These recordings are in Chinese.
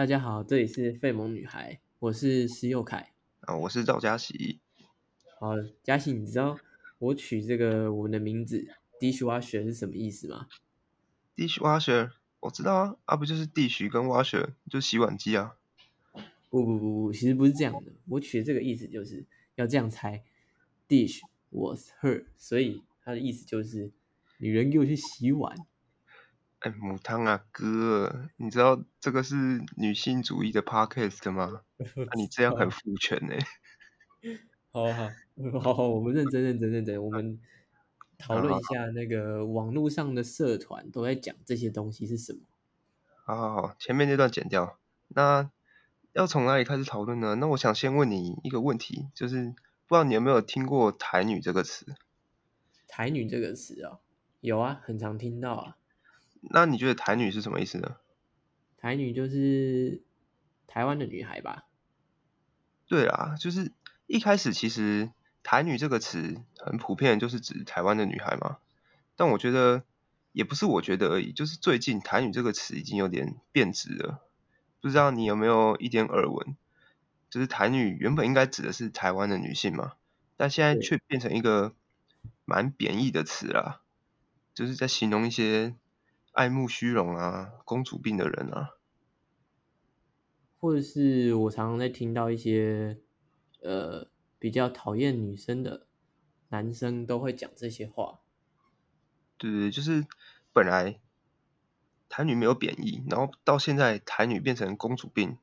大家好，这里是费蒙女孩，我是施佑凯。啊，我是赵佳喜。好，嘉喜，你知道我取这个我们的名字 dishwasher 是什么意思吗？dishwasher 我知道啊，啊不就是 dish 跟 washer 就洗碗机啊。不不不不，其实不是这样的。我取的这个意思就是要这样猜，dish was her，所以它的意思就是女人给我去洗碗。哎，母汤啊哥，你知道这个是女性主义的 podcast 吗？啊、你这样很父权呢、好好好好，我们认真认真认真，我们讨论一下那个网络上的社团都在讲这些东西是什么。好好好，前面那段剪掉。那要从哪里开始讨论呢？那我想先问你一个问题，就是不知道你有没有听过“台女”这个词？台女这个词啊、有啊，很常听到啊。那你觉得“台女”是什么意思呢？台女就是台湾的女孩吧？对啊，就是一开始其实“台女”这个词很普遍，就是指台湾的女孩嘛。但我觉得也不是我觉得而已，就是最近“台女”这个词已经有点变质了。不知道你有没有一点耳闻？就是“台女”原本应该指的是台湾的女性嘛，但现在却变成一个蛮贬义的词啦，就是在形容一些爱慕虚荣啊、公主病的人啊。或者是我常常在听到一些呃比较讨厌女生的男生都会讲这些话。对对，就是本来台女没有贬义，然后到现在台女变成公主病，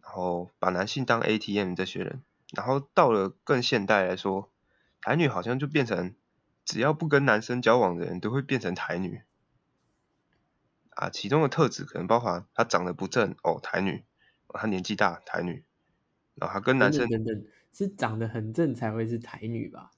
然后把男性当 ATM 这些人，然后到了更现代来说，台女好像就变成只要不跟男生交往的人都会变成台女。啊，其中的特质可能包含她长得不正哦，台女；她年纪大，台女；然后她跟男生等等是长得很正才会是台女吧？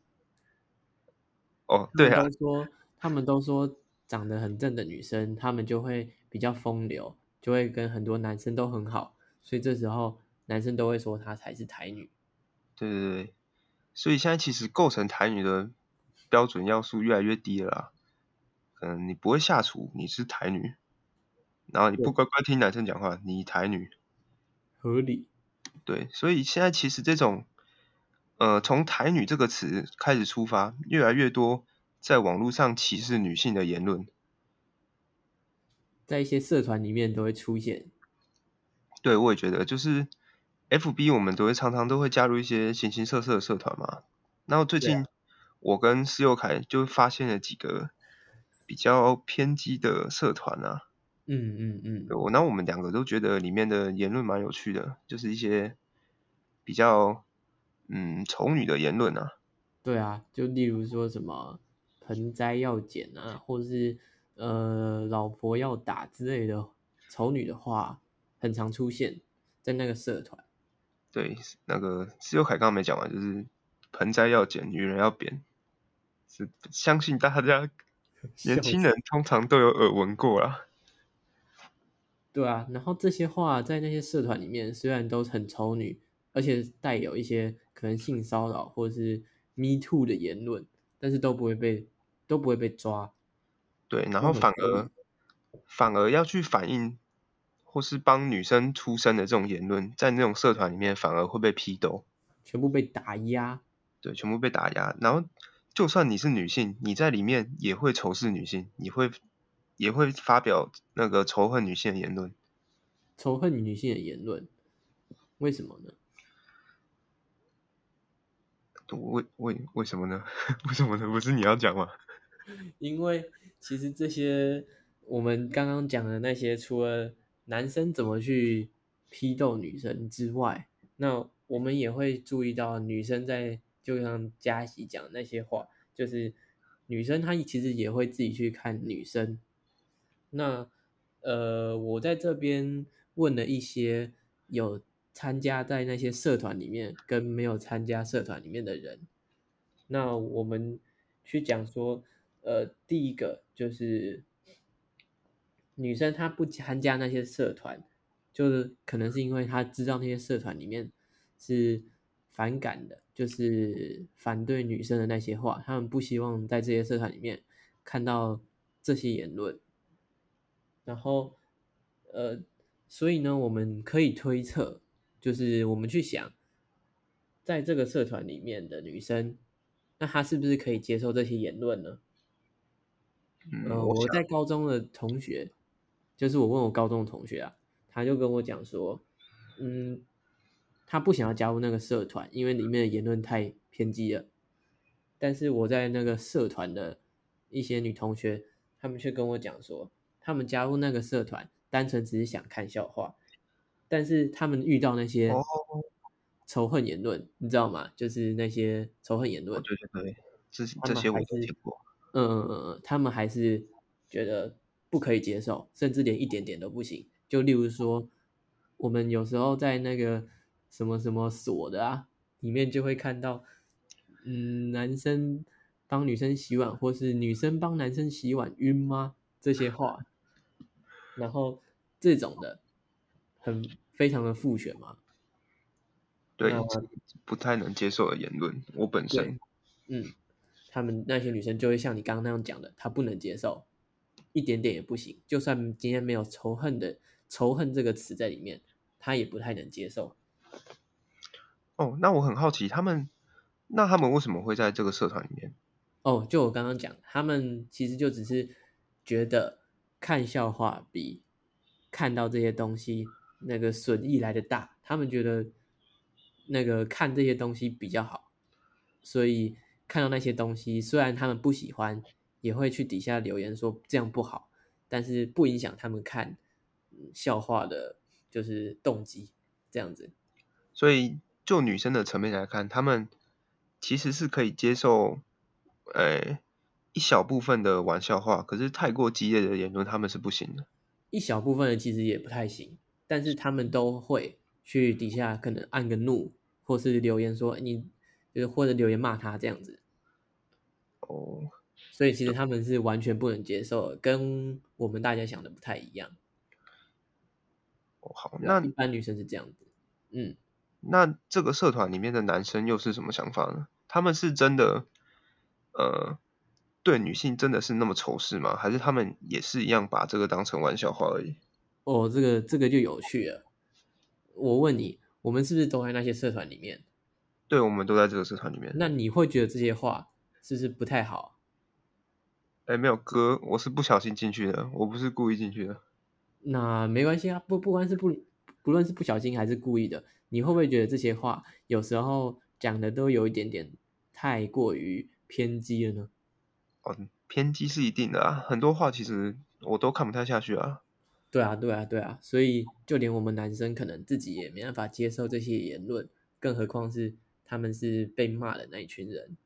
哦，对啊他们，都说他们都说长得很正的女生，她们就会比较风流，就会跟很多男生都很好，所以这时候男生都会说她才是台女。对对对，所以现在其实构成台女的标准要素越来越低了啦。可能你不会下厨，你是台女；然后你不乖乖听男生讲话，你台女。合理。对，所以现在其实这种，呃，从台女这个词开始出发，越来越多在网络上歧视女性的言论。在一些社团里面都会出现。对，我也觉得，就是 FB 我们都会常常都会加入一些形形色色的社团嘛。然后最近我跟施佑凯就发现了几个比较偏激的社团啊，嗯嗯嗯，对我那我们两个都觉得里面的言论蛮有趣的，就是一些比较嗯丑女的言论啊。对啊，就例如说什么盆栽要剪啊，或者是呃老婆要打之类的丑女的话，很常出现在那个社团。对，那个施佑凯刚刚没讲完，就是盆栽要剪，女人要扁，是相信大家 年轻人通常都有耳闻过啦。对啊，然后这些话在那些社团里面虽然都很丑女，而且带有一些可能性骚扰或者是 Me Too 的言论，但是都不会被都不会被抓。对，然都后反而反而要去反映或是帮女生出声的这种言论，在那种社团里面反而会被批斗，全部被打压。对，全部被打压。然后就算你是女性，你在里面也会仇视女性，你会也会发表那个仇恨女性的言论。仇恨女性的言论，为什么呢？为为为什么呢？为什么呢？不是你要讲吗？因为其实这些我们刚刚讲的那些，除了男生怎么去批斗女生之外，那我们也会注意到女生在就像嘉喜讲的那些话，就是女生她其实也会自己去看女生。那呃，我在这边问了一些有参加在那些社团里面跟没有参加社团里面的人，那我们去讲说，呃，第一个就是女生她不参加那些社团，就是可能是因为她知道那些社团里面是反感的，就是反对女生的那些话，他们不希望在这些社团里面看到这些言论。然后，呃，所以呢，我们可以推测，就是我们去想，在这个社团里面的女生，那她是不是可以接受这些言论呢？嗯，呃，我想我在高中的同学，就是我问我高中的同学啊，他就跟我讲说，嗯，他不想要加入那个社团，因为里面的言论太偏激了。但是我在那个社团的一些女同学，她们却跟我讲说，她们加入那个社团，单纯只是想看笑话，但是他们遇到那些哦仇恨言论，你知道吗？就是那些仇恨言论，对对对，这他这些我听过。嗯嗯嗯嗯，他们还是觉得不可以接受，甚至连一点点都不行。就例如说，我们有时候在那个什么什么所的啊，里面就会看到，嗯，男生帮女生洗碗，或是女生帮男生洗碗晕吗？这些话，然后这种的很非常的复选嘛，对不太能接受的言论，我本身嗯，他们那些女生就会像你刚刚那样讲的，她不能接受，一点点也不行。就算今天没有仇恨的仇恨这个词在里面，她也不太能接受。哦，那我很好奇，他们那他们为什么会在这个社团里面？哦，就我刚刚讲，他们其实就只是觉得看笑话比看到这些东西那个损益来的大，他们觉得那个看这些东西比较好，所以看到那些东西，虽然他们不喜欢，也会去底下留言说这样不好，但是不影响他们看笑话的，就是动机这样子。所以就女生的层面来看，他们其实是可以接受，呃，一小部分的玩笑话，可是太过激烈的言论他们是不行的。一小部分的其实也不太行，但是他们都会去底下可能按个怒，或是留言说你，就是或者留言骂他这样子。哦，所以其实他们是完全不能接受，跟我们大家想的不太一样。哦好，那一般女生是这样子，嗯，那这个社团里面的男生又是什么想法呢？他们是真的，呃，对女性真的是那么仇视吗？还是他们也是一样把这个当成玩笑话而已？哦，这个这个就有趣了。我问你，我们是不是都在那些社团里面？对，我们都在这个社团里面。那你会觉得这些话是不是不太好？哎，没有哥，我是不小心进去的，我不是故意进去的。那没关系啊，不不管是不不论是不小心还是故意的，你会不会觉得这些话有时候讲的都有一点点太过于偏激了呢？哦，偏激是一定的啊，很多话其实我都看不太下去啊。对啊，对啊，对啊，所以就连我们男生可能自己也没办法接受这些言论，更何况是他们是被骂的那一群人。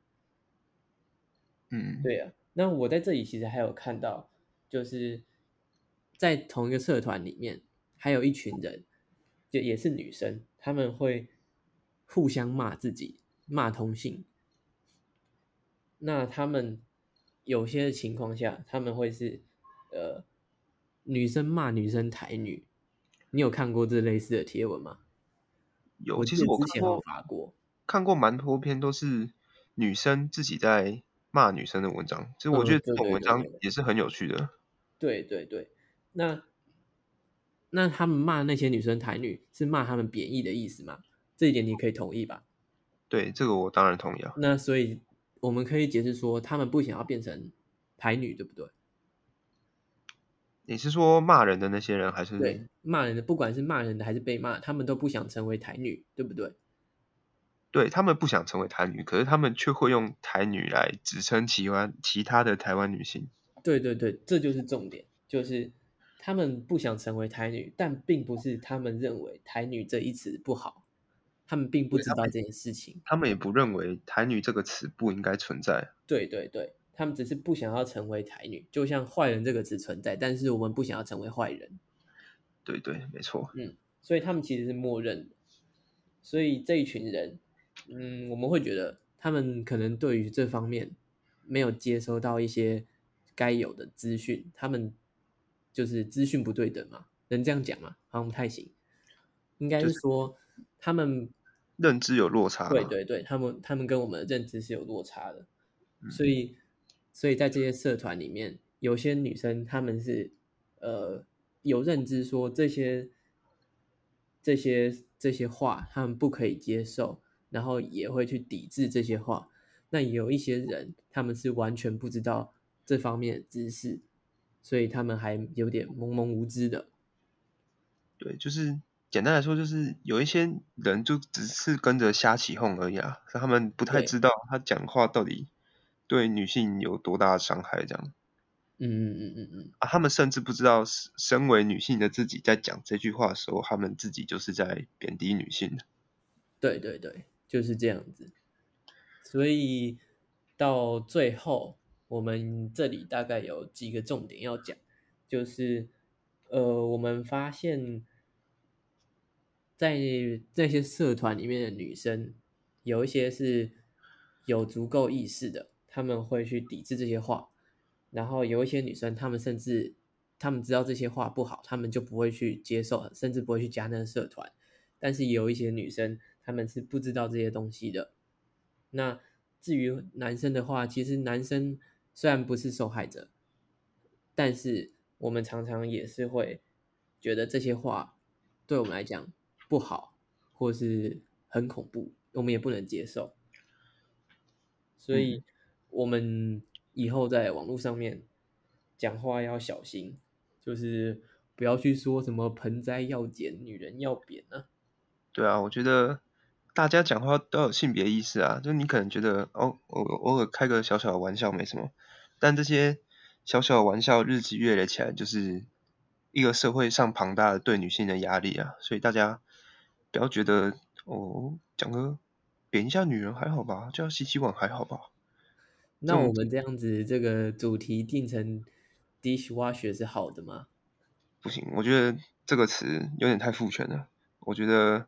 嗯，对啊，那我在这里其实还有看到，就是在同一个社团里面，还有一群人，就也是女生，他们会互相骂自己，骂同性。那他们有些情况下，他们会是呃女生骂女生台女，你有看过这类似的贴文吗？有，其实记得之前有我看过发过，看过蛮多篇都是女生自己在骂女生的文章，其实我嗯觉得这种文章也是很有趣的。对对对，那那他们骂那些女生台女，是骂他们贬义的意思吗？这一点你可以同意吧？对，这个我当然同意啊。那所以我们可以解释说，他们不想要变成台女，对不对？你是说骂人的那些人，还是对，骂人的，不管是骂人的还是被骂，他们都不想成为台女，对不对？对他们不想成为台女，可是他们却会用台女来指称其湾其他的台湾女性。对对对，这就是重点，就是他们不想成为台女，但并不是他们认为台女这一词不好，他们并不知道这件事情。他们也不认为台女这个词不应该存在。对对对，他们只是不想要成为台女，就像坏人这个词存在，但是我们不想要成为坏人，对对，没错。嗯所以他们其实是默认的。所以这一群人，嗯，我们会觉得他们可能对于这方面没有接收到一些该有的资讯，他们就是资讯不对等嘛，能这样讲吗？好像不太行，应该就是是说他们认知有落差。对，对对，他们他们跟我们的认知是有落差的，嗯所以所以在这些社团里面，有些女生她们是呃有认知说这些这些这些话他们不可以接受，然后也会去抵制这些话。那有一些人他们是完全不知道这方面的知识，所以他们还有点懵懵无知的。对，就是简单来说，就是有一些人就只是跟着瞎起哄而已啊，他们不太知道他讲话到底对女性有多大的伤害，这样嗯嗯嗯嗯嗯，啊，他们甚至不知道身身为女性的自己在讲这句话的时候，他们自己就是在贬低女性的。对对对，就是这样子。所以到最后，我们这里大概有几个重点要讲，就是呃，我们发现，在那些社团里面的女生，有一些是有足够意识的，他们会去抵制这些话，然后有一些女生，她们甚至她们知道这些话不好，她们就不会去接受，甚至不会去加那个社团。但是有一些女生，她们是不知道这些东西的。那至于男生的话，其实男生虽然不是受害者，但是我们常常也是会觉得这些话对我们来讲不好，或是很恐怖，我们也不能接受。所以，我们以后在网络上面讲话要小心，就是不要去说什么盆栽要剪，女人要扁啊。对啊，我觉得大家讲话都有性别意识啊，就你可能觉得哦，偶偶尔开个小小的玩笑没什么，但这些小小的玩笑日积月累起来，就是一个社会上庞大的对女性的压力啊，所以大家不要觉得哦，讲个贬一下女人还好吧，叫洗洗碗还好吧，那我们这样子，这个主题定成 dishwasher 是好的吗？不行，我觉得这个词有点太父权了，我觉得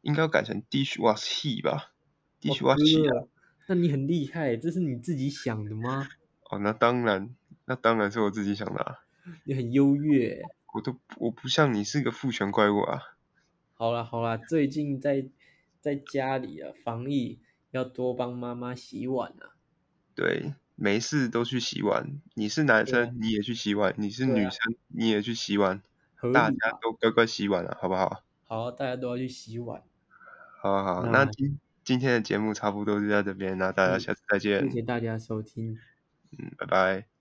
应该要改成 dishwash he 吧，dishwash 那你很厉害，这是你自己想的吗？哦，那当然，那当然是我自己想的啊。你很优越。我都我不像你是个父权怪物啊。好啦好啦，最近在在家里啊，防疫要多帮妈妈洗碗啊。对，没事都去洗碗。你是男生，你也去洗碗；你是女生，你也去洗碗。大家？都乖乖洗碗了，好不好？好，大家都要去洗碗。好啊好啊，那那今今天的节目差不多就到这边，那大家嗯下次再见谢。谢大家收听。嗯，拜拜。